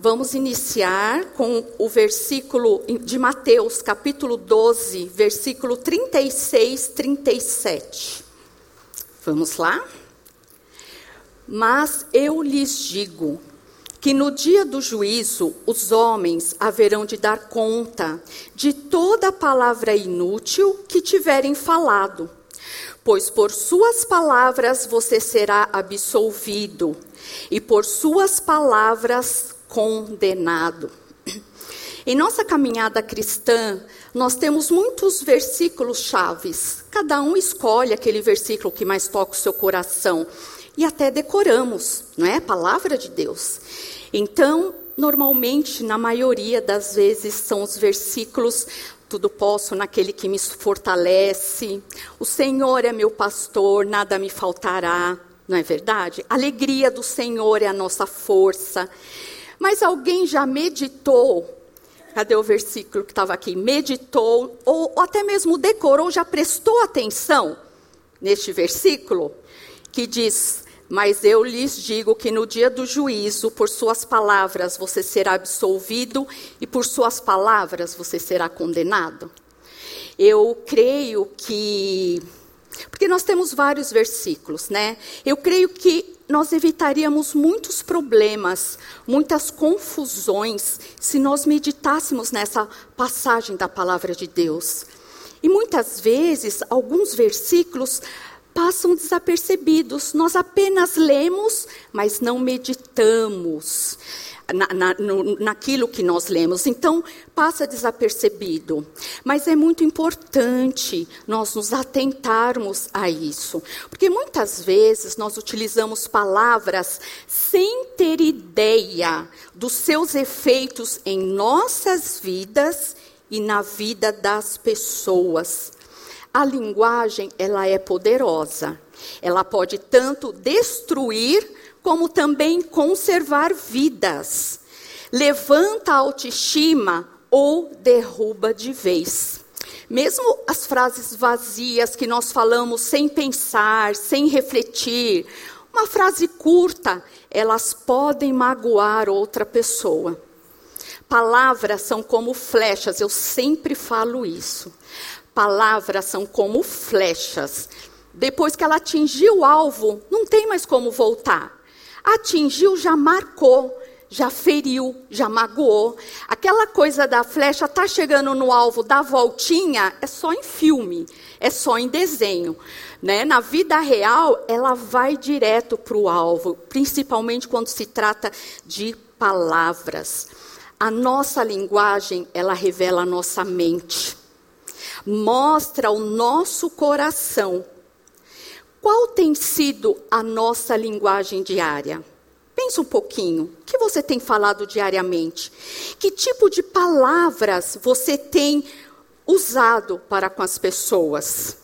Vamos iniciar com o versículo de Mateus, capítulo 12, versículo 36, 37. Vamos lá? Mas eu lhes digo que no dia do juízo os homens haverão de dar conta de toda palavra inútil que tiverem falado, pois por suas palavras você será absolvido, e por suas palavras condenado. Em nossa caminhada cristã, nós temos muitos versículos chaves. Cada um escolhe aquele versículo que mais toca o seu coração e até decoramos, não é? A palavra de Deus. Então, normalmente, na maioria das vezes, são os versículos tudo posso naquele que me fortalece. O Senhor é meu pastor, nada me faltará. Não é verdade? Alegria do Senhor é a nossa força. Mas alguém já meditou? Cadê o versículo que estava aqui? Meditou, ou, ou até mesmo decorou, já prestou atenção neste versículo? Que diz: Mas eu lhes digo que no dia do juízo, por suas palavras você será absolvido, e por suas palavras você será condenado. Eu creio que. Porque nós temos vários versículos, né? Eu creio que nós evitaríamos muitos problemas, muitas confusões, se nós meditássemos nessa passagem da palavra de Deus. E muitas vezes, alguns versículos passam desapercebidos, nós apenas lemos, mas não meditamos na, na, no, naquilo que nós lemos. Então, passa desapercebido. Mas é muito importante nós nos atentarmos a isso. Porque muitas vezes nós utilizamos palavras sem ter ideia dos seus efeitos em nossas vidas e na vida das pessoas. A linguagem, ela é poderosa. Ela pode tanto destruir como também conservar vidas. Levanta a autoestima ou derruba de vez. Mesmo as frases vazias que nós falamos sem pensar, sem refletir, uma frase curta, elas podem magoar outra pessoa. Palavras são como flechas, eu sempre falo isso. Palavras são como flechas. Depois que ela atingiu o alvo, não tem mais como voltar. Atingiu, já marcou, já feriu, já magoou. Aquela coisa da flecha tá chegando no alvo, da voltinha, é só em filme, é só em desenho. Né? Na vida real, ela vai direto para o alvo, principalmente quando se trata de palavras. A nossa linguagem, ela revela a nossa mente, mostra o nosso coração qual tem sido a nossa linguagem diária? Pensa um pouquinho. O que você tem falado diariamente? Que tipo de palavras você tem usado para com as pessoas?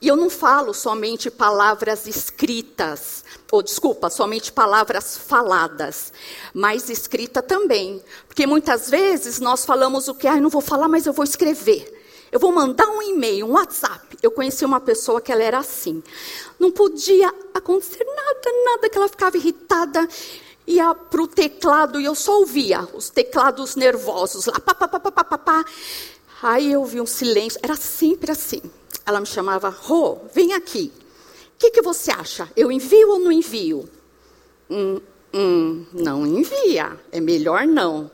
E eu não falo somente palavras escritas, ou desculpa, somente palavras faladas, mas escrita também. Porque muitas vezes nós falamos o que, ah, não vou falar, mas eu vou escrever. Eu vou mandar um e-mail, um WhatsApp. Eu conheci uma pessoa que ela era assim. Não podia acontecer nada, nada, que ela ficava irritada. Ia para o teclado e eu só ouvia os teclados nervosos lá. Pá, pá, pá, pá, pá, pá. Aí eu vi um silêncio. Era sempre assim. Ela me chamava, Rô, vem aqui. O que, que você acha? Eu envio ou não envio? Hum, hum, não envia. É melhor não.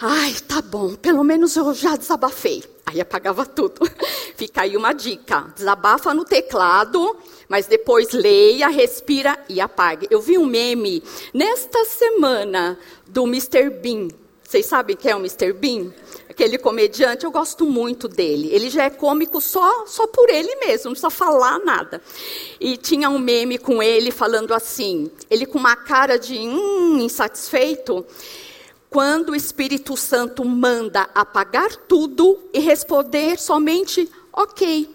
Ai, tá bom. Pelo menos eu já desabafei. Aí apagava tudo. Fica aí uma dica: desabafa no teclado, mas depois leia, respira e apague. Eu vi um meme nesta semana do Mr. Bean. Vocês sabem quem é o Mr. Bean? Aquele comediante, eu gosto muito dele. Ele já é cômico só, só por ele mesmo, não precisa falar nada. E tinha um meme com ele falando assim, ele com uma cara de hum, insatisfeito. Quando o Espírito Santo manda apagar tudo e responder somente ok.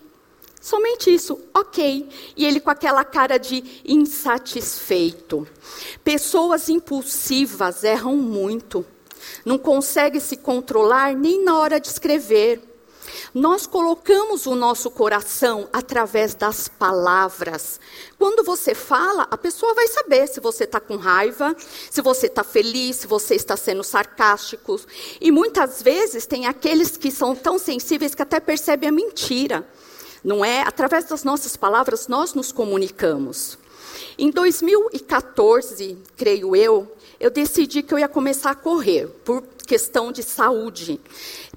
Somente isso, ok. E ele com aquela cara de insatisfeito. Pessoas impulsivas erram muito. Não conseguem se controlar nem na hora de escrever. Nós colocamos o nosso coração através das palavras. Quando você fala, a pessoa vai saber se você está com raiva, se você está feliz, se você está sendo sarcástico. E muitas vezes tem aqueles que são tão sensíveis que até percebem a mentira. Não é? Através das nossas palavras nós nos comunicamos. Em 2014, creio eu, eu decidi que eu ia começar a correr por questão de saúde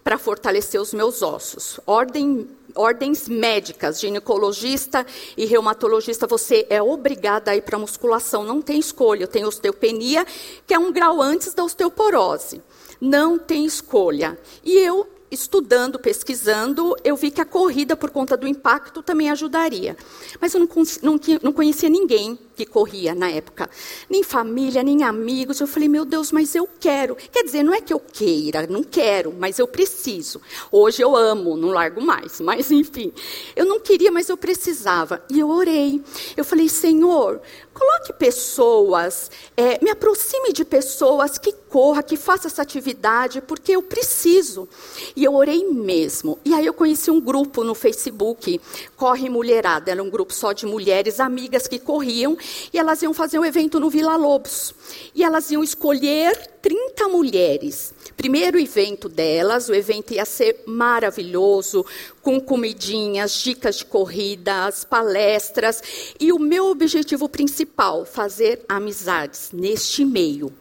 para fortalecer os meus ossos. Ordem, ordens médicas, ginecologista e reumatologista, você é obrigada a ir para musculação, não tem escolha. Eu tenho osteopenia, que é um grau antes da osteoporose. Não tem escolha. E eu estudando, pesquisando, eu vi que a corrida, por conta do impacto, também ajudaria. Mas eu não, não, não, conhecia ninguém que corria na época. Nem família, nem amigos. Eu falei, meu Deus, mas eu quero. Quer dizer, não é que eu queira, não quero, mas eu preciso. Hoje eu amo, não largo mais. Mas, enfim, eu não queria, mas eu precisava. E eu orei. Eu falei, Senhor, coloque pessoas, é, me aproxime de pessoas que corra, que faça essa atividade, porque eu preciso. E eu orei mesmo. E aí eu conheci um grupo no Facebook, Corre Mulherada. Era um grupo só de mulheres amigas que corriam. E elas iam fazer um evento no Vila Lobos. E elas iam escolher 30 mulheres. Primeiro evento delas, o evento ia ser maravilhoso, com comidinhas, dicas de corridas, palestras. E o meu objetivo principal, fazer amizades neste meio.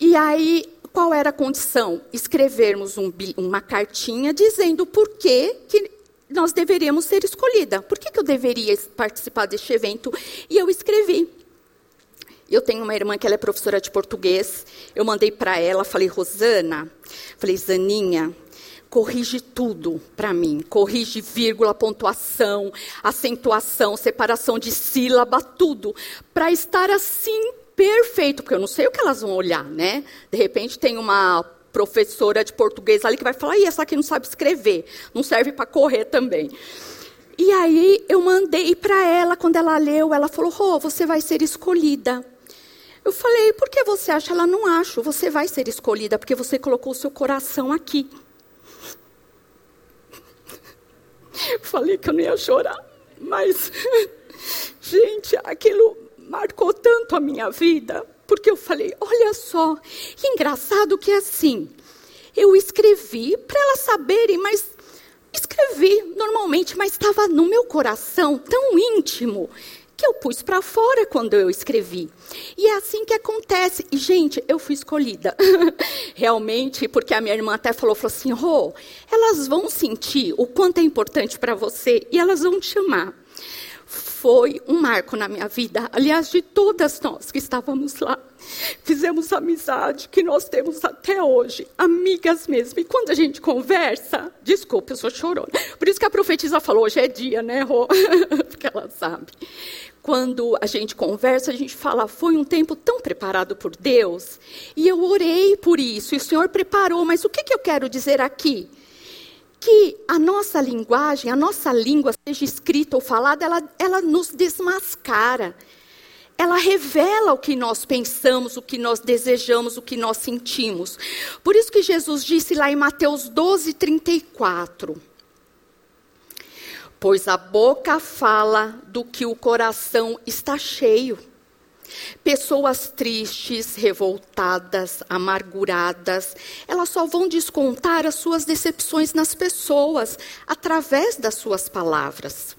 E aí, qual era a condição? Escrevermos um, uma cartinha dizendo por que, que nós deveríamos ser escolhida. Por que, que eu deveria participar deste evento? E eu escrevi. Eu tenho uma irmã que ela é professora de português. Eu mandei para ela, falei, Rosana, falei, Zaninha, corrige tudo para mim. Corrige vírgula, pontuação, acentuação, separação de sílaba, tudo. Para estar assim perfeito, porque eu não sei o que elas vão olhar, né? De repente tem uma professora de português ali que vai falar, e essa aqui não sabe escrever, não serve para correr também. E aí eu mandei para ela, quando ela leu, ela falou, Rô, oh, você vai ser escolhida. Eu falei, por que você acha? Ela, não acho, você vai ser escolhida, porque você colocou o seu coração aqui. Falei que eu não ia chorar, mas, gente, aquilo marcou tanto a minha vida, porque eu falei: olha só, engraçado que é assim. Eu escrevi para elas saberem, mas escrevi normalmente, mas estava no meu coração tão íntimo que eu pus para fora quando eu escrevi. E é assim que acontece. E, gente, eu fui escolhida. Realmente, porque a minha irmã até falou, falou assim, Rô, elas vão sentir o quanto é importante para você e elas vão te chamar foi um marco na minha vida. Aliás, de todas nós que estávamos lá. Fizemos amizade que nós temos até hoje, amigas mesmo. E quando a gente conversa, desculpa, eu sou chorona. Por isso que a profetisa falou, hoje é dia, né, Rô? Porque ela sabe. Quando a gente conversa, a gente fala, foi um tempo tão preparado por Deus, e eu orei por isso, e o Senhor preparou, mas o que, que eu quero dizer aqui? Que a nossa linguagem, a nossa língua, seja escrita ou falada, ela, ela nos desmascara. Ela revela o que nós pensamos, o que nós desejamos, o que nós sentimos. Por isso que Jesus disse lá em Mateus 12, 34. Pois a boca fala do que o coração está cheio. Pessoas tristes, revoltadas, amarguradas, elas só vão descontar as suas decepções nas pessoas através das suas palavras.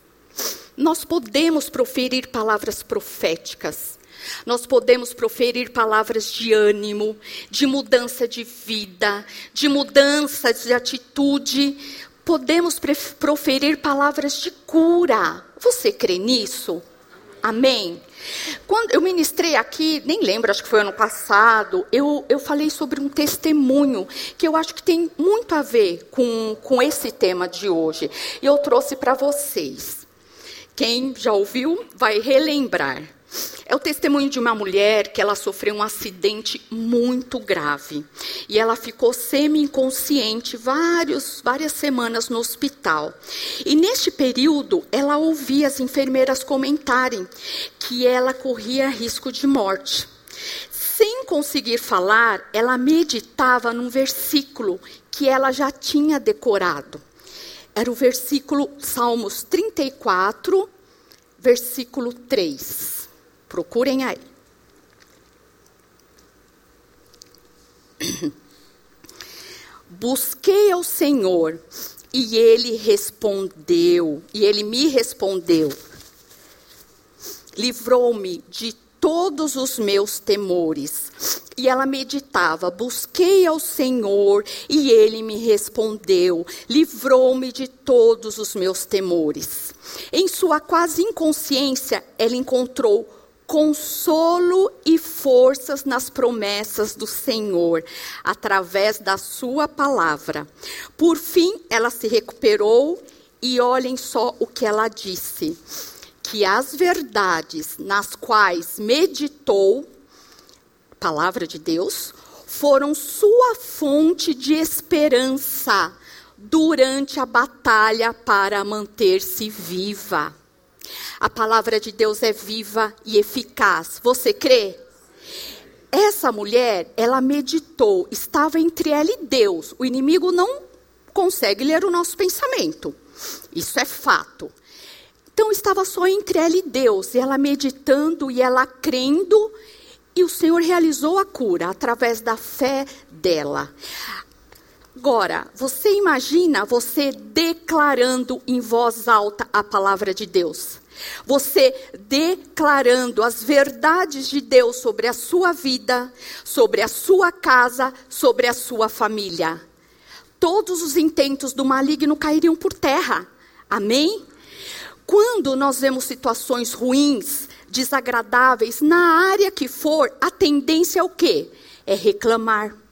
Nós podemos proferir palavras proféticas. Nós podemos proferir palavras de ânimo, de mudança de vida, de mudança de atitude. Podemos proferir palavras de cura. Você crê nisso? Amém? Quando eu ministrei aqui, nem lembro, acho que foi ano passado, eu, eu falei sobre um testemunho que eu acho que tem muito a ver com, com esse tema de hoje. E eu trouxe para vocês. Quem já ouviu vai relembrar. É o testemunho de uma mulher que ela sofreu um acidente muito grave. E ela ficou semi-inconsciente vários, várias semanas no hospital. E neste período, ela ouvia as enfermeiras comentarem que ela corria risco de morte. Sem conseguir falar, ela meditava num versículo que ela já tinha decorado. Era o versículo Salmos 34, versículo 3. Procurem aí. Busquei ao Senhor e ele respondeu, e ele me respondeu. Livrou-me de todos os meus temores. E ela meditava: busquei ao Senhor e ele me respondeu, livrou-me de todos os meus temores. Em sua quase inconsciência, ela encontrou consolo e forças nas promessas do Senhor, através da Sua palavra. Por fim, ela se recuperou e olhem só o que ela disse: que as verdades nas quais meditou, palavra de Deus, foram sua fonte de esperança durante a batalha para manter-se viva. A palavra de Deus é viva e eficaz. Você crê? Essa mulher, ela meditou, estava entre ela e Deus. O inimigo não consegue ler o nosso pensamento. Isso é fato. Então estava só entre ela e Deus, e ela meditando e ela crendo, e o Senhor realizou a cura através da fé dela. Agora, você imagina você declarando em voz alta a palavra de Deus? Você declarando as verdades de Deus sobre a sua vida, sobre a sua casa, sobre a sua família. Todos os intentos do maligno cairiam por terra. Amém? Quando nós vemos situações ruins, desagradáveis, na área que for, a tendência é o quê? É reclamar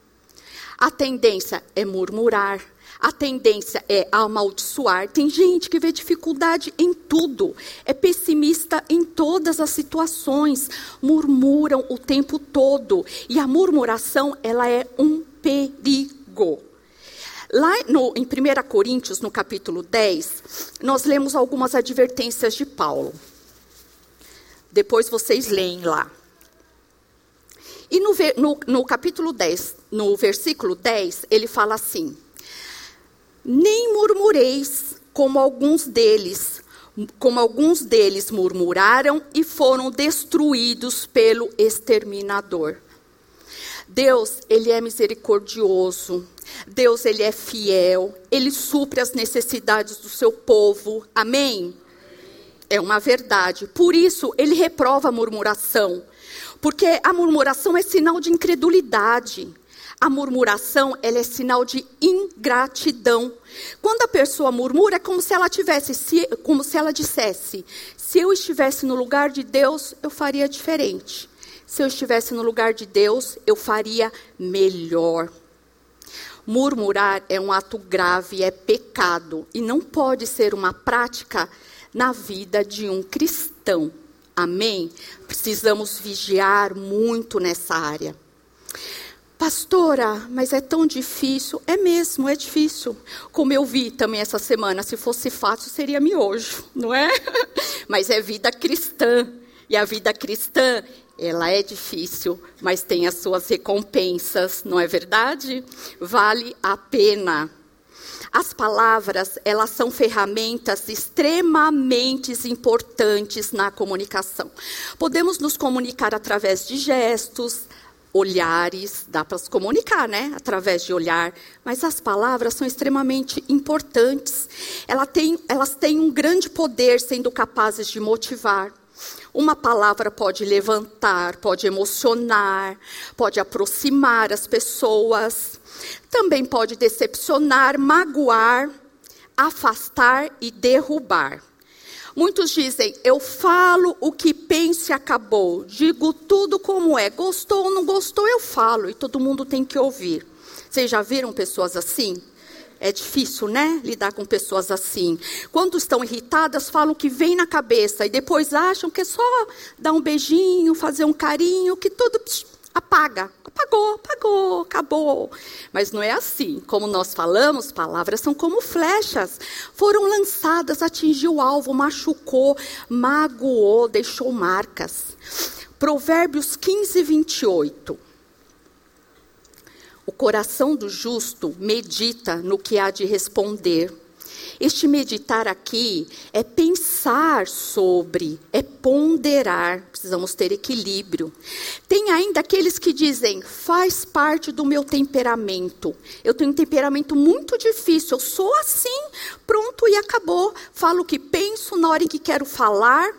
a tendência é murmurar, a tendência é amaldiçoar. Tem gente que vê dificuldade em tudo, é pessimista em todas as situações, murmuram o tempo todo. E a murmuração, ela é um perigo. Lá no, em 1 Coríntios, no capítulo 10, nós lemos algumas advertências de Paulo. Depois vocês leem lá. E no, no, no capítulo 10, no versículo 10, ele fala assim: Nem murmureis como alguns deles, como alguns deles murmuraram e foram destruídos pelo exterminador. Deus, ele é misericordioso. Deus, ele é fiel. Ele supre as necessidades do seu povo. Amém? É uma verdade. Por isso, ele reprova a murmuração. Porque a murmuração é sinal de incredulidade. A murmuração, ela é sinal de ingratidão. Quando a pessoa murmura, é como se ela tivesse, se, como se ela dissesse: se eu estivesse no lugar de Deus, eu faria diferente. Se eu estivesse no lugar de Deus, eu faria melhor. Murmurar é um ato grave, é pecado e não pode ser uma prática na vida de um cristão. Amém? Precisamos vigiar muito nessa área. Pastora, mas é tão difícil. É mesmo, é difícil. Como eu vi também essa semana, se fosse fácil seria miojo, não é? Mas é vida cristã. E a vida cristã, ela é difícil, mas tem as suas recompensas, não é verdade? Vale a pena. As palavras, elas são ferramentas extremamente importantes na comunicação. Podemos nos comunicar através de gestos, olhares, dá para se comunicar, né? Através de olhar, mas as palavras são extremamente importantes. Ela tem, elas têm um grande poder, sendo capazes de motivar. Uma palavra pode levantar, pode emocionar, pode aproximar as pessoas. Também pode decepcionar, magoar, afastar e derrubar. Muitos dizem, eu falo o que penso e acabou. Digo tudo como é. Gostou ou não gostou, eu falo. E todo mundo tem que ouvir. Vocês já viram pessoas assim? É difícil, né? Lidar com pessoas assim. Quando estão irritadas, falam o que vem na cabeça e depois acham que é só dar um beijinho, fazer um carinho, que tudo apaga. Apagou, apagou, acabou. Mas não é assim. Como nós falamos, palavras são como flechas. Foram lançadas, atingiu o alvo, machucou, magoou, deixou marcas. Provérbios 15, 28. O coração do justo medita no que há de responder. Este meditar aqui é pensar sobre, é ponderar. Precisamos ter equilíbrio. Tem ainda aqueles que dizem, faz parte do meu temperamento. Eu tenho um temperamento muito difícil, eu sou assim, pronto e acabou. Falo o que penso na hora em que quero falar.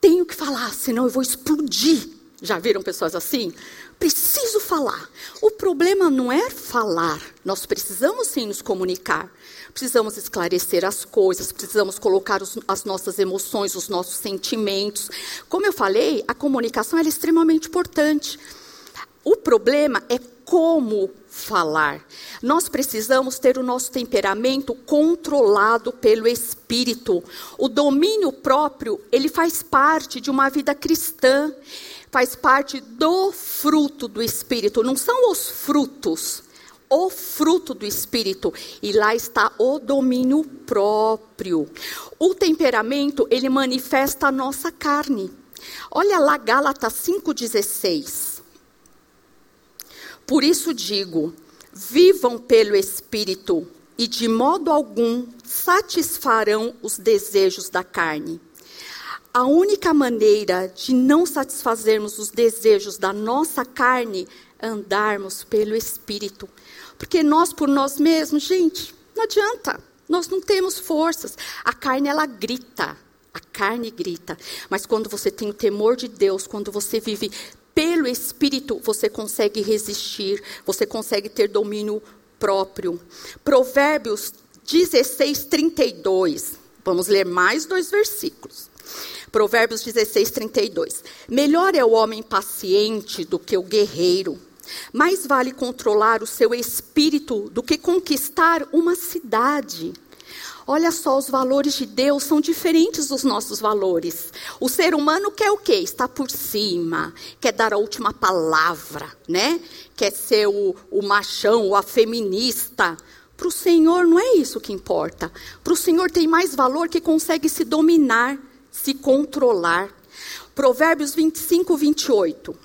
Tenho que falar, senão eu vou explodir. Já viram pessoas assim? Preciso falar. O problema não é falar. Nós precisamos sim nos comunicar. Precisamos esclarecer as coisas, precisamos colocar os, as nossas emoções, os nossos sentimentos. Como eu falei, a comunicação é extremamente importante. O problema é como falar. Nós precisamos ter o nosso temperamento controlado pelo espírito. O domínio próprio, ele faz parte de uma vida cristã faz parte do fruto do Espírito, não são os frutos, o fruto do Espírito. E lá está o domínio próprio. O temperamento, ele manifesta a nossa carne. Olha lá Gálatas 5,16. Por isso digo: vivam pelo Espírito, e de modo algum satisfarão os desejos da carne a única maneira de não satisfazermos os desejos da nossa carne é andarmos pelo Espírito. Porque nós, por nós mesmos, gente, não adianta. Nós não temos forças. A carne, ela grita. A carne grita. Mas quando você tem o temor de Deus, quando você vive pelo Espírito, você consegue resistir, você consegue ter domínio próprio. Provérbios 16, 32. Vamos ler mais dois versículos. Provérbios 16, 32. Melhor é o homem paciente do que o guerreiro. Mais vale controlar o seu espírito do que conquistar uma cidade. Olha só, os valores de Deus são diferentes dos nossos valores. O ser humano quer o quê? Está por cima, quer dar a última palavra, né? Quer ser o, o machão, a feminista. Para o Senhor não é isso que importa. Para o Senhor tem mais valor que consegue se dominar se controlar. Provérbios 25, 28.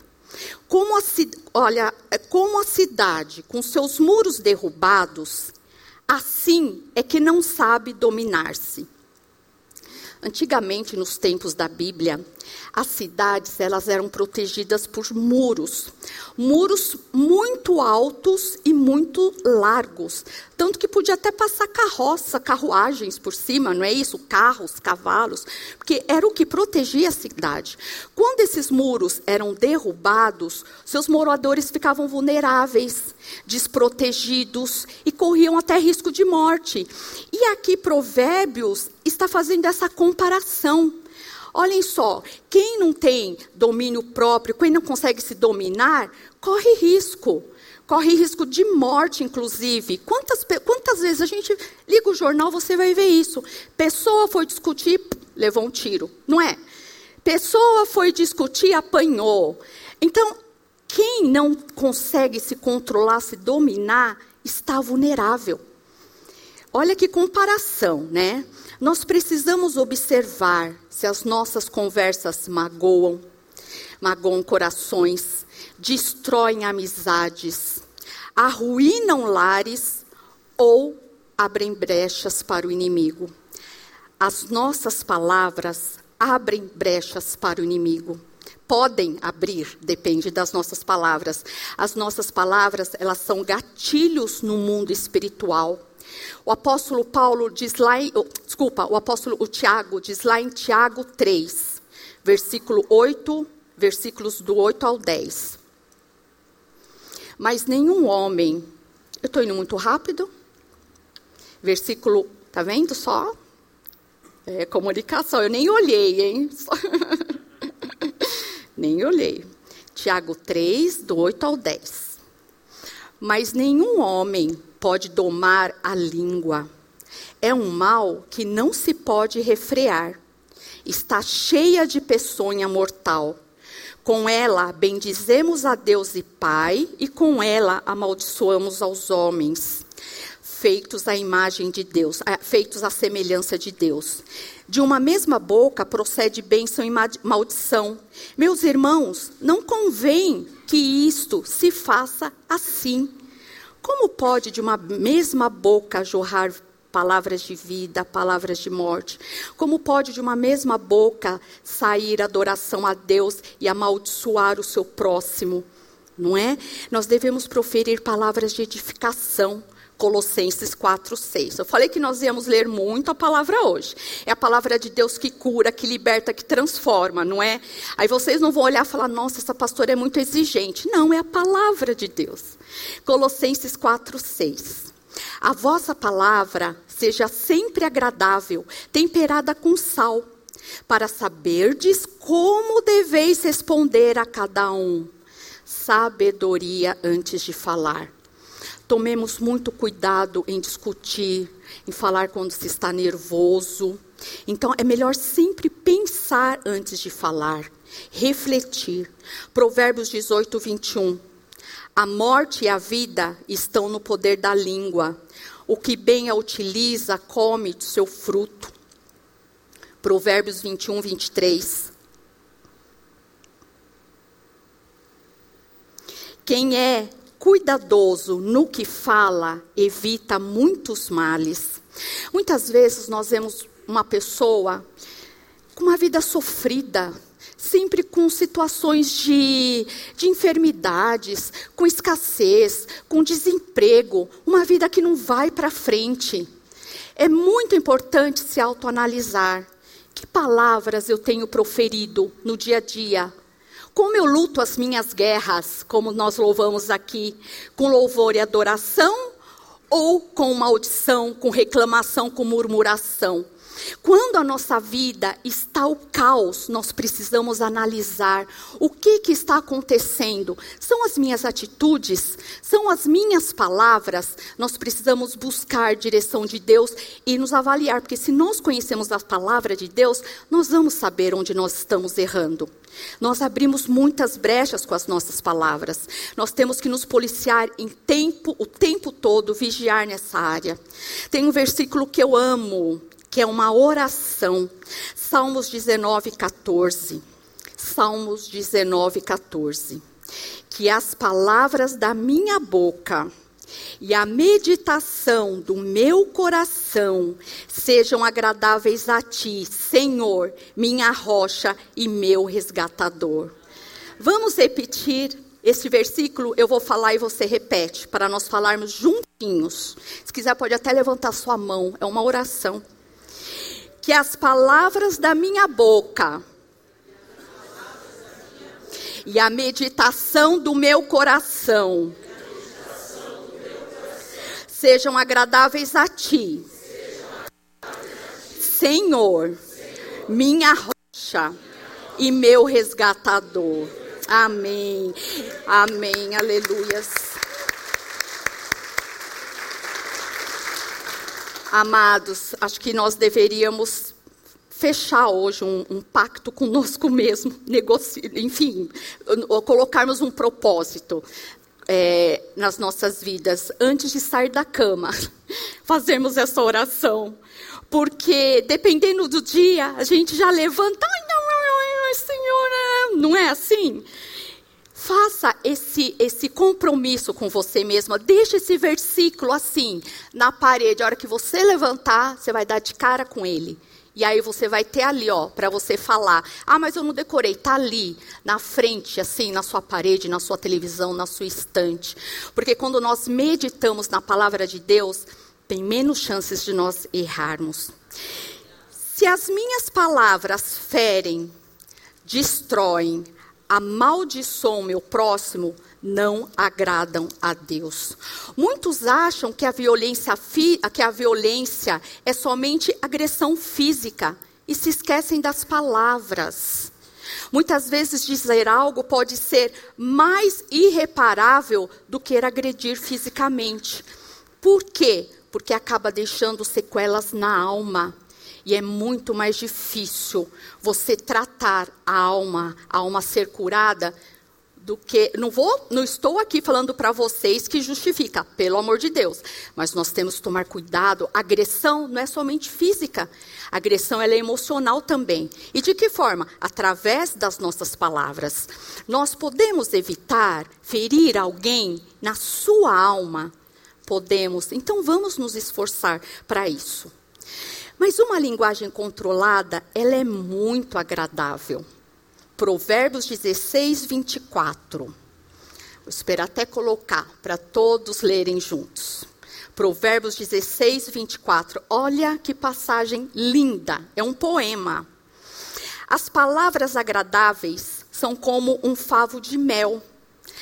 Como a, olha, é como a cidade com seus muros derrubados, assim é que não sabe dominar-se. Antigamente, nos tempos da Bíblia, as cidades elas eram protegidas por muros, muros muito altos e muito largos, tanto que podia até passar carroça, carruagens por cima, não é isso? Carros, cavalos, porque era o que protegia a cidade. Quando esses muros eram derrubados, seus moradores ficavam vulneráveis, desprotegidos e corriam até risco de morte. E aqui Provérbios está fazendo essa comparação. Olhem só, quem não tem domínio próprio, quem não consegue se dominar, corre risco. Corre risco de morte, inclusive. Quantas, quantas vezes a gente liga o jornal, você vai ver isso. Pessoa foi discutir, levou um tiro, não é? Pessoa foi discutir, apanhou. Então, quem não consegue se controlar, se dominar, está vulnerável. Olha que comparação, né? Nós precisamos observar se as nossas conversas magoam, magoam corações, destroem amizades, arruinam lares ou abrem brechas para o inimigo. As nossas palavras abrem brechas para o inimigo. Podem abrir, depende das nossas palavras. As nossas palavras, elas são gatilhos no mundo espiritual o apóstolo Paulo diz lá em, oh, desculpa, o apóstolo o Tiago diz lá em Tiago 3, versículo 8, versículos do 8 ao 10. Mas nenhum homem, eu estou indo muito rápido, versículo, tá vendo só? É comunicação, eu nem olhei, hein? nem olhei. Tiago 3, do 8 ao 10. Mas nenhum homem pode domar a língua. É um mal que não se pode refrear. Está cheia de peçonha mortal. Com ela bendizemos a Deus e Pai, e com ela amaldiçoamos aos homens, feitos à imagem de Deus, feitos à semelhança de Deus. De uma mesma boca procede bênção e maldição. Meus irmãos, não convém que isto se faça assim. Como pode de uma mesma boca jorrar palavras de vida, palavras de morte. Como pode de uma mesma boca sair adoração a Deus e amaldiçoar o seu próximo? Não é? Nós devemos proferir palavras de edificação. Colossenses 4, 6. Eu falei que nós íamos ler muito a palavra hoje. É a palavra de Deus que cura, que liberta, que transforma, não é? Aí vocês não vão olhar e falar, nossa, essa pastora é muito exigente. Não, é a palavra de Deus. Colossenses 4, 6. A vossa palavra seja sempre agradável, temperada com sal, para saberdes como deveis responder a cada um. Sabedoria antes de falar. Tomemos muito cuidado em discutir, em falar quando se está nervoso. Então, é melhor sempre pensar antes de falar, refletir. Provérbios 18, 21. A morte e a vida estão no poder da língua. O que bem a utiliza, come do seu fruto. Provérbios 21, 23. Quem é cuidadoso no que fala, evita muitos males. Muitas vezes nós vemos uma pessoa com uma vida sofrida, sempre com situações de, de enfermidades, com escassez, com desemprego, uma vida que não vai para frente. É muito importante se autoanalisar. Que palavras eu tenho proferido no dia a dia? Como eu luto as minhas guerras, como nós louvamos aqui, com louvor e adoração, ou com maldição, com reclamação, com murmuração? Quando a nossa vida está o caos, nós precisamos analisar o que, que está acontecendo. São as minhas atitudes? São as minhas palavras? Nós precisamos buscar direção de Deus e nos avaliar, porque se nós conhecemos a palavra de Deus, nós vamos saber onde nós estamos errando. Nós abrimos muitas brechas com as nossas palavras. Nós temos que nos policiar em tempo, o tempo todo, vigiar nessa área. Tem um versículo que eu amo, que é uma oração. Salmos 19, 14. Salmos 19, 14. Que as palavras da minha boca e a meditação do meu coração sejam agradáveis a ti, Senhor, minha rocha e meu resgatador. Vamos repetir esse versículo, eu vou falar e você repete, para nós falarmos juntinhos. Se quiser, pode até levantar sua mão, é uma oração que as palavras da minha boca e a meditação do meu coração sejam agradáveis a ti, Senhor, minha rocha e meu resgatador. Amém. Amém. Aleluias. Amados, acho que nós deveríamos fechar hoje um, um pacto conosco mesmo, negociar, enfim, colocarmos um propósito é, nas nossas vidas antes de sair da cama, fazermos essa oração, porque dependendo do dia a gente já levanta, ai não, ai, Senhor, não é assim? Faça esse, esse compromisso com você mesma. Deixe esse versículo assim, na parede. A hora que você levantar, você vai dar de cara com ele. E aí você vai ter ali, ó, para você falar. Ah, mas eu não decorei. Tá ali, na frente, assim, na sua parede, na sua televisão, na sua estante. Porque quando nós meditamos na palavra de Deus, tem menos chances de nós errarmos. Se as minhas palavras ferem, destroem, amaldiçoam meu próximo não agradam a Deus. Muitos acham que a violência, que a violência é somente agressão física e se esquecem das palavras. Muitas vezes dizer algo pode ser mais irreparável do que agredir fisicamente. Por quê? Porque acaba deixando sequelas na alma. E é muito mais difícil você tratar a alma, a alma ser curada, do que não vou, não estou aqui falando para vocês que justifica, pelo amor de Deus, mas nós temos que tomar cuidado. Agressão não é somente física, agressão ela é emocional também. E de que forma? Através das nossas palavras. Nós podemos evitar ferir alguém na sua alma. Podemos. Então vamos nos esforçar para isso. Mas uma linguagem controlada, ela é muito agradável. Provérbios 16, 24. Vou esperar até colocar para todos lerem juntos. Provérbios 16, 24. Olha que passagem linda. É um poema. As palavras agradáveis são como um favo de mel.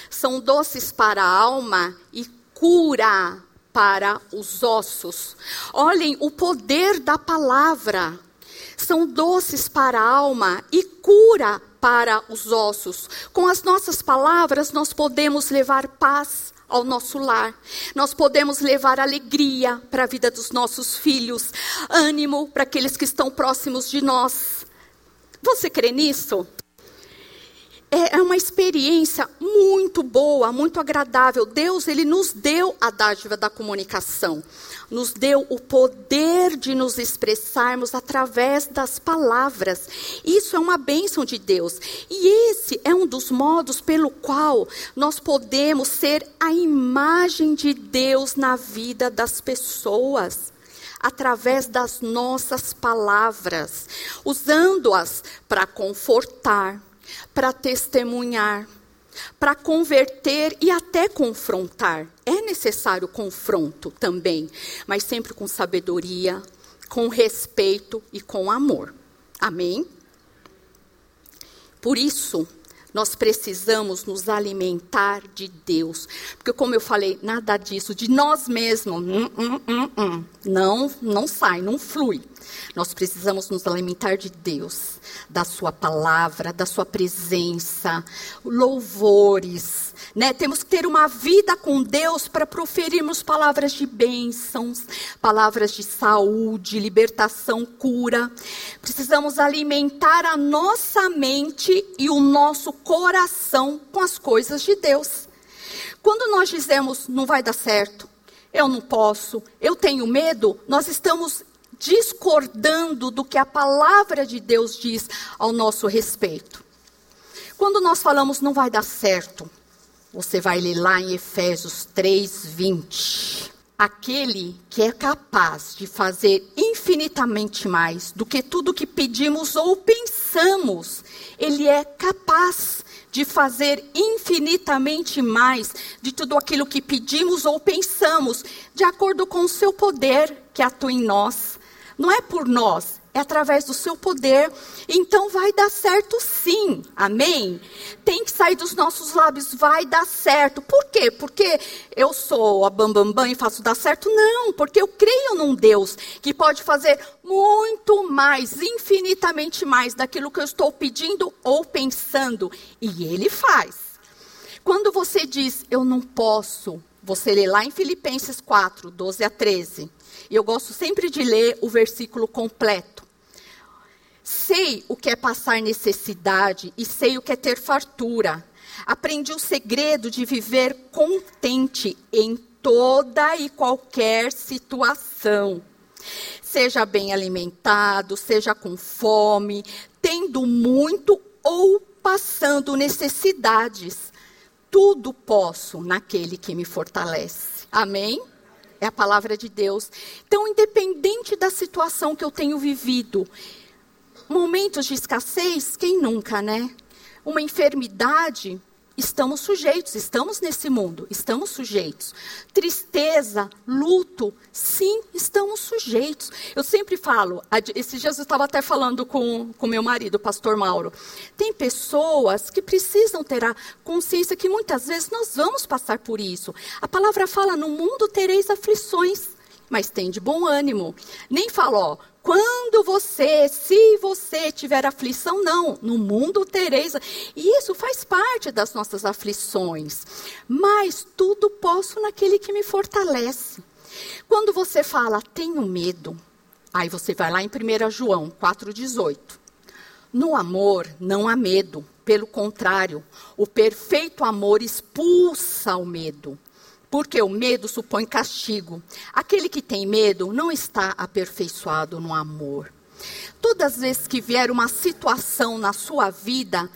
São doces para a alma e cura para os ossos. Olhem o poder da palavra. São doces para a alma e cura para os ossos. Com as nossas palavras, nós podemos levar paz ao nosso lar. Nós podemos levar alegria para a vida dos nossos filhos, ânimo para aqueles que estão próximos de nós. Você crê nisso? É, é uma experiência muito boa, muito agradável. Deus, ele nos deu a dádiva da comunicação. Nos deu o poder de nos expressarmos através das palavras. Isso é uma bênção de Deus. E esse é um dos modos pelo qual nós podemos ser a imagem de Deus na vida das pessoas através das nossas palavras, usando-as para confortar, para testemunhar, para converter e até confrontar. É necessário confronto também, mas sempre com sabedoria, com respeito e com amor. Amém? Por isso, nós precisamos nos alimentar de Deus. Porque, como eu falei, nada disso, de nós mesmos, hum, hum, hum, não, não sai, não flui. Nós precisamos nos alimentar de Deus, da Sua palavra, da Sua presença, louvores. Né? Temos que ter uma vida com Deus para proferirmos palavras de bênçãos, palavras de saúde, libertação, cura. Precisamos alimentar a nossa mente e o nosso coração com as coisas de Deus. Quando nós dizemos não vai dar certo, eu não posso, eu tenho medo, nós estamos discordando do que a palavra de Deus diz ao nosso respeito. Quando nós falamos não vai dar certo, você vai ler lá em Efésios 3, 20. Aquele que é capaz de fazer infinitamente mais do que tudo que pedimos ou pensamos, ele é capaz de fazer infinitamente mais de tudo aquilo que pedimos ou pensamos, de acordo com o seu poder que atua em nós. Não é por nós, é através do seu poder. Então vai dar certo sim. Amém? Tem que sair dos nossos lábios, vai dar certo. Por quê? Porque eu sou a bambambam bam, bam e faço dar certo? Não, porque eu creio num Deus que pode fazer muito mais, infinitamente mais daquilo que eu estou pedindo ou pensando. E Ele faz. Quando você diz, eu não posso, você lê lá em Filipenses 4, 12 a 13. E eu gosto sempre de ler o versículo completo. Sei o que é passar necessidade e sei o que é ter fartura. Aprendi o segredo de viver contente em toda e qualquer situação. Seja bem alimentado, seja com fome, tendo muito ou passando necessidades. Tudo posso naquele que me fortalece. Amém? É a palavra de Deus. Então, independente da situação que eu tenho vivido, momentos de escassez, quem nunca, né? Uma enfermidade, estamos sujeitos, estamos nesse mundo, estamos sujeitos. Tristeza, luto, sim, estamos sujeitos. Eu sempre falo, esses dias eu estava até falando com, com meu marido, o pastor Mauro. Tem pessoas que precisam ter a consciência que muitas vezes nós vamos passar por isso. A palavra fala: no mundo tereis aflições, mas tem de bom ânimo. Nem fala, ó, quando você, se você tiver aflição, não, no mundo tereis. E isso faz parte das nossas aflições. Mas tudo posso naquele que me fortalece. Quando você fala, tenho medo, aí você vai lá em 1 João 4,18. No amor não há medo, pelo contrário, o perfeito amor expulsa o medo. Porque o medo supõe castigo. Aquele que tem medo não está aperfeiçoado no amor. Todas as vezes que vier uma situação na sua vida,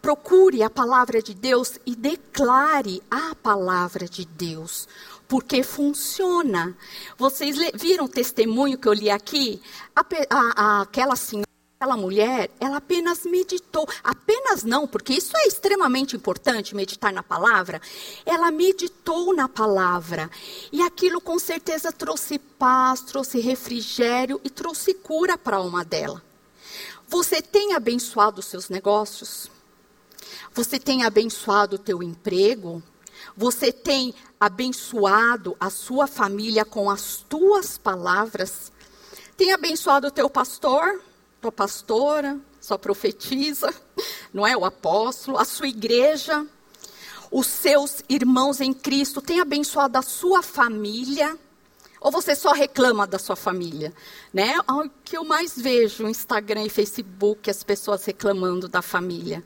procure a palavra de Deus e declare a palavra de Deus. Porque funciona. Vocês viram o testemunho que eu li aqui? A, a, aquela senhora Aquela mulher, ela apenas meditou, apenas não, porque isso é extremamente importante, meditar na palavra. Ela meditou na palavra. E aquilo com certeza trouxe paz, trouxe refrigério e trouxe cura para a alma dela. Você tem abençoado os seus negócios? Você tem abençoado o teu emprego? Você tem abençoado a sua família com as tuas palavras? Tem abençoado o teu pastor? Tua pastora, sua profetisa, não é? O apóstolo, a sua igreja, os seus irmãos em Cristo, tem abençoado a sua família. Ou você só reclama da sua família, né? O que eu mais vejo no Instagram e Facebook, as pessoas reclamando da família.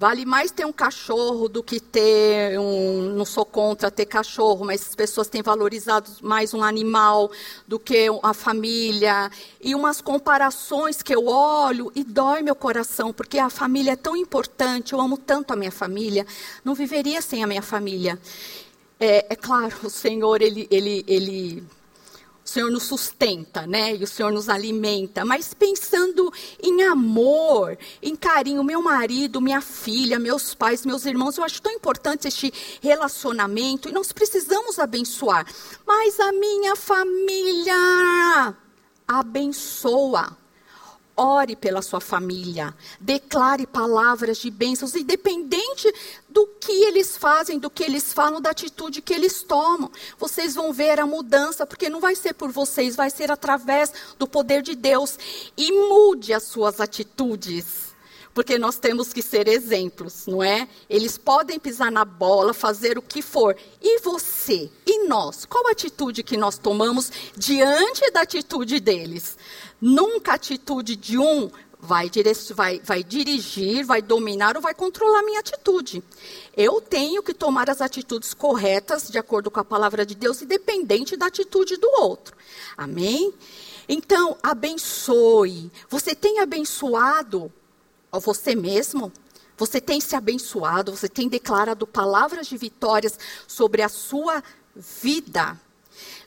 Vale mais ter um cachorro do que ter um. Não sou contra ter cachorro, mas as pessoas têm valorizado mais um animal do que a família. E umas comparações que eu olho e dói meu coração, porque a família é tão importante, eu amo tanto a minha família, não viveria sem a minha família. É, é claro, o Senhor, ele, ele, ele Senhor nos sustenta, né? E o Senhor nos alimenta. Mas pensando em amor, em carinho, meu marido, minha filha, meus pais, meus irmãos, eu acho tão importante este relacionamento e nós precisamos abençoar. Mas a minha família abençoa. Ore pela sua família, declare palavras de bênçãos, independente do que eles fazem, do que eles falam, da atitude que eles tomam. Vocês vão ver a mudança, porque não vai ser por vocês, vai ser através do poder de Deus. E mude as suas atitudes porque nós temos que ser exemplos, não é? Eles podem pisar na bola, fazer o que for. E você? E nós? Qual a atitude que nós tomamos diante da atitude deles? Nunca a atitude de um vai, vai, vai dirigir, vai dominar ou vai controlar a minha atitude. Eu tenho que tomar as atitudes corretas, de acordo com a palavra de Deus, independente da atitude do outro. Amém? Então, abençoe. Você tem abençoado você mesmo? Você tem se abençoado? Você tem declarado palavras de vitórias sobre a sua vida?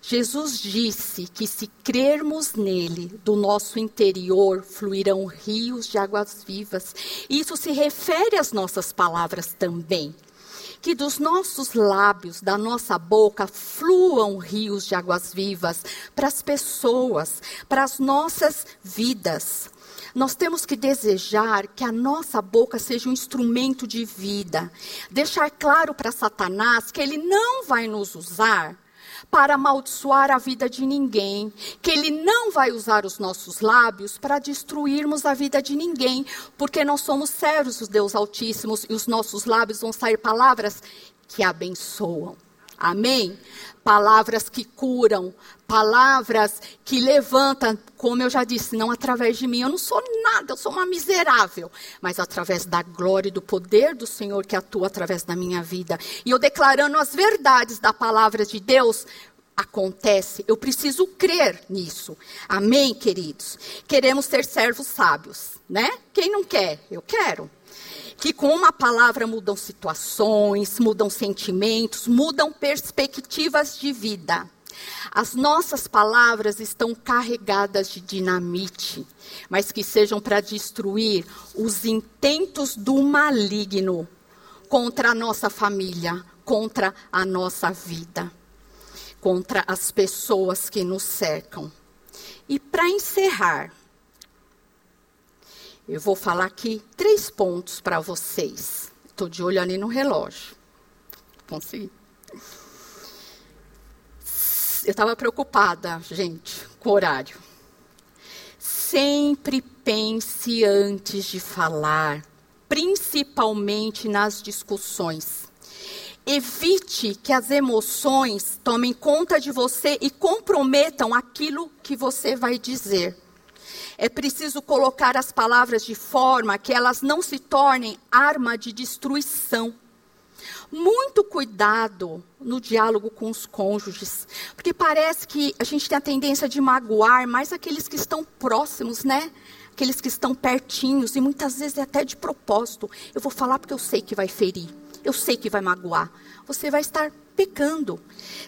Jesus disse que se crermos nele, do nosso interior fluirão rios de águas vivas. Isso se refere às nossas palavras também. Que dos nossos lábios, da nossa boca, fluam rios de águas vivas para as pessoas, para as nossas vidas. Nós temos que desejar que a nossa boca seja um instrumento de vida. Deixar claro para Satanás que ele não vai nos usar para amaldiçoar a vida de ninguém, que Ele não vai usar os nossos lábios para destruirmos a vida de ninguém, porque nós somos servos do Deus Altíssimo e os nossos lábios vão sair palavras que abençoam. Amém? Palavras que curam, palavras que levantam, como eu já disse, não através de mim. Eu não sou nada, eu sou uma miserável, mas através da glória e do poder do Senhor que atua através da minha vida. E eu declarando as verdades da palavra de Deus, acontece. Eu preciso crer nisso. Amém, queridos? Queremos ser servos sábios, né? Quem não quer? Eu quero que com uma palavra mudam situações, mudam sentimentos, mudam perspectivas de vida. As nossas palavras estão carregadas de dinamite, mas que sejam para destruir os intentos do maligno contra a nossa família, contra a nossa vida, contra as pessoas que nos cercam. E para encerrar, eu vou falar aqui três pontos para vocês. Estou de olho ali no relógio. Consegui. Eu estava preocupada, gente, com o horário. Sempre pense antes de falar, principalmente nas discussões. Evite que as emoções tomem conta de você e comprometam aquilo que você vai dizer. É preciso colocar as palavras de forma que elas não se tornem arma de destruição. Muito cuidado no diálogo com os cônjuges, porque parece que a gente tem a tendência de magoar mais aqueles que estão próximos, né? Aqueles que estão pertinhos, e muitas vezes é até de propósito. Eu vou falar porque eu sei que vai ferir, eu sei que vai magoar. Você vai estar pecando.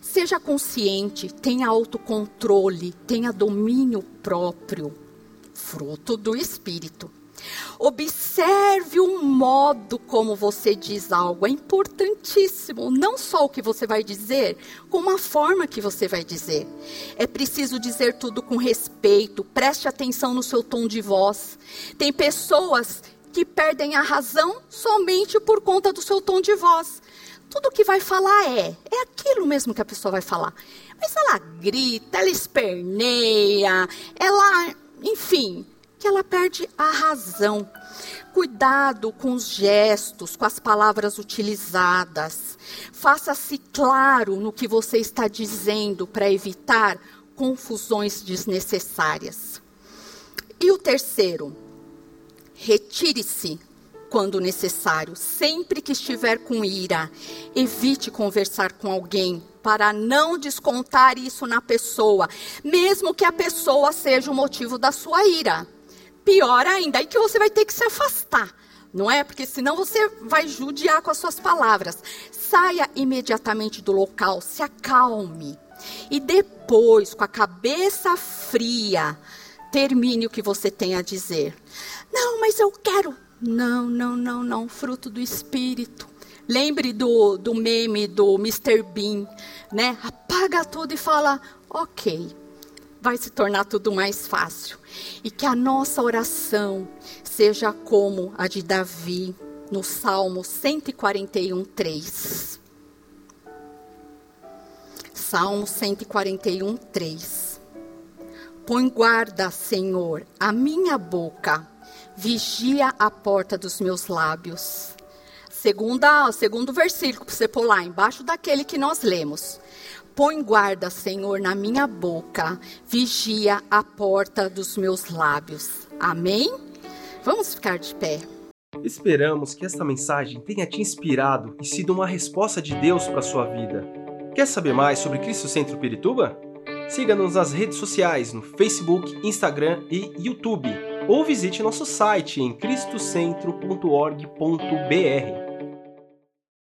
Seja consciente, tenha autocontrole, tenha domínio próprio, fruto do Espírito. Observe o modo como você diz algo, é importantíssimo. Não só o que você vai dizer, como a forma que você vai dizer. É preciso dizer tudo com respeito, preste atenção no seu tom de voz. Tem pessoas que perdem a razão somente por conta do seu tom de voz. Tudo que vai falar é, é aquilo mesmo que a pessoa vai falar. Mas ela grita, ela esperneia, ela, enfim, que ela perde a razão. Cuidado com os gestos, com as palavras utilizadas. Faça-se claro no que você está dizendo para evitar confusões desnecessárias. E o terceiro, retire-se quando necessário. Sempre que estiver com ira, evite conversar com alguém para não descontar isso na pessoa, mesmo que a pessoa seja o motivo da sua ira. Pior ainda, aí que você vai ter que se afastar, não é? Porque senão você vai judiar com as suas palavras. Saia imediatamente do local, se acalme. E depois, com a cabeça fria, termine o que você tem a dizer. Não, mas eu quero. Não, não, não, não. Fruto do espírito. Lembre do, do meme do Mr. Bean, né? Apaga tudo e fala, ok vai se tornar tudo mais fácil. E que a nossa oração seja como a de Davi no Salmo 141, 3. Salmo 141, 3. Põe guarda, Senhor, a minha boca, vigia a porta dos meus lábios. Segunda, segundo versículo para você pôr lá, embaixo daquele que nós lemos. Põe guarda, Senhor, na minha boca, vigia a porta dos meus lábios. Amém? Vamos ficar de pé. Esperamos que esta mensagem tenha te inspirado e sido uma resposta de Deus para a sua vida. Quer saber mais sobre Cristo Centro Pirituba? Siga-nos nas redes sociais no Facebook, Instagram e YouTube, ou visite nosso site em cristocentro.org.br.